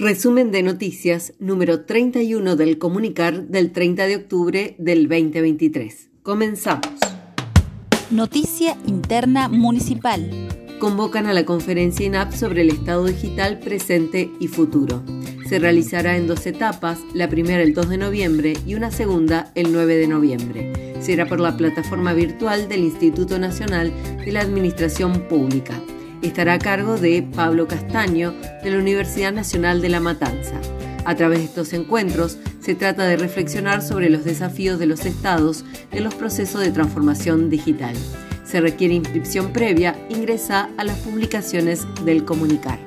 Resumen de noticias número 31 del comunicar del 30 de octubre del 2023. Comenzamos. Noticia interna municipal. Convocan a la conferencia INAP sobre el Estado digital presente y futuro. Se realizará en dos etapas, la primera el 2 de noviembre y una segunda el 9 de noviembre. Será por la plataforma virtual del Instituto Nacional de la Administración Pública estará a cargo de Pablo Castaño de la Universidad Nacional de La Matanza. A través de estos encuentros se trata de reflexionar sobre los desafíos de los estados en los procesos de transformación digital. Se requiere inscripción previa, ingresa a las publicaciones del comunicar.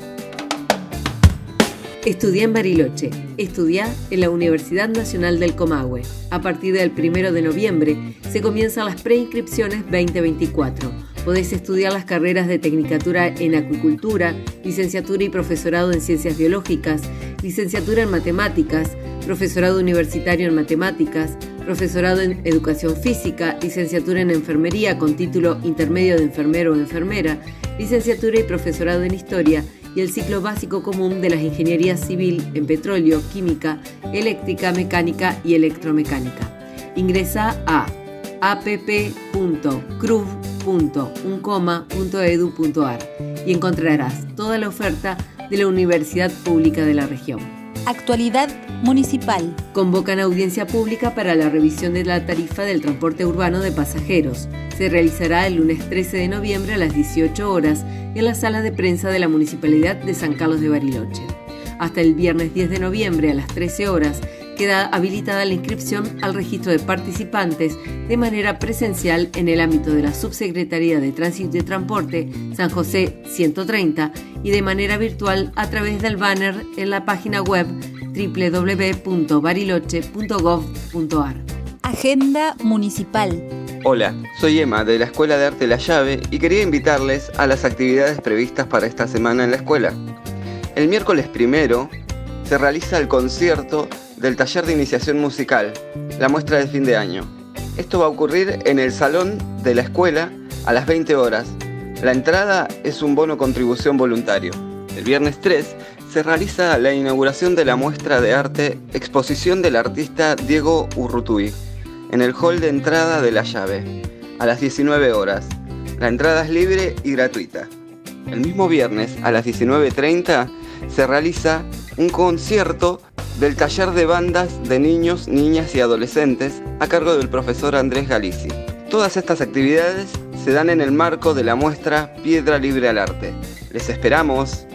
Estudia en Bariloche. Estudia en la Universidad Nacional del Comahue. A partir del 1 de noviembre se comienzan las preinscripciones 2024 Podés estudiar las carreras de Tecnicatura en Acuicultura, Licenciatura y Profesorado en Ciencias Biológicas, Licenciatura en Matemáticas, Profesorado Universitario en Matemáticas, Profesorado en Educación Física, Licenciatura en Enfermería con título intermedio de enfermero o enfermera, Licenciatura y Profesorado en Historia y el ciclo básico común de las ingenierías civil en petróleo, química, eléctrica, mecánica y electromecánica. Ingresa a app.cruv.com www.uncoma.edu.ar y encontrarás toda la oferta de la Universidad Pública de la región. Actualidad municipal. Convocan audiencia pública para la revisión de la tarifa del transporte urbano de pasajeros. Se realizará el lunes 13 de noviembre a las 18 horas en la sala de prensa de la Municipalidad de San Carlos de Bariloche. Hasta el viernes 10 de noviembre a las 13 horas queda habilitada la inscripción al registro de participantes de manera presencial en el ámbito de la Subsecretaría de Tránsito y Transporte San José 130 y de manera virtual a través del banner en la página web www.bariloche.gov.ar. Agenda Municipal. Hola, soy Emma de la Escuela de Arte La Llave y quería invitarles a las actividades previstas para esta semana en la escuela. El miércoles primero se realiza el concierto del taller de iniciación musical, la muestra de fin de año. Esto va a ocurrir en el salón de la escuela a las 20 horas. La entrada es un bono contribución voluntario. El viernes 3 se realiza la inauguración de la muestra de arte Exposición del artista Diego Urrutuy en el hall de entrada de la llave a las 19 horas. La entrada es libre y gratuita. El mismo viernes a las 19.30 se realiza un concierto del taller de bandas de niños, niñas y adolescentes a cargo del profesor Andrés Galici. Todas estas actividades se dan en el marco de la muestra Piedra Libre al Arte. Les esperamos.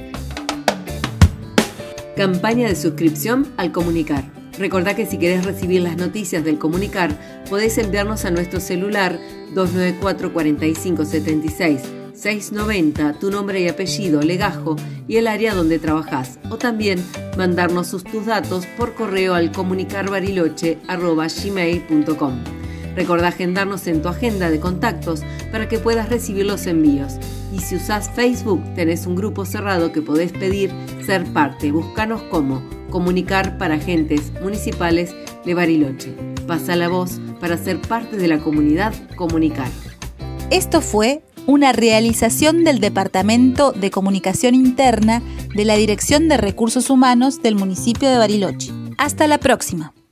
Campaña de suscripción al comunicar. Recordá que si querés recibir las noticias del comunicar, podés enviarnos a nuestro celular 294 4576 690 tu nombre y apellido, legajo y el área donde trabajas. O también mandarnos tus datos por correo al comunicarbariloche.gmail.com. Recordá agendarnos en tu agenda de contactos para que puedas recibir los envíos. Y si usás Facebook, tenés un grupo cerrado que podés pedir ser parte. Búscanos como Comunicar para Agentes Municipales de Bariloche. Pasa la voz para ser parte de la comunidad Comunicar. Esto fue una realización del Departamento de Comunicación Interna de la Dirección de Recursos Humanos del municipio de Bariloche. Hasta la próxima.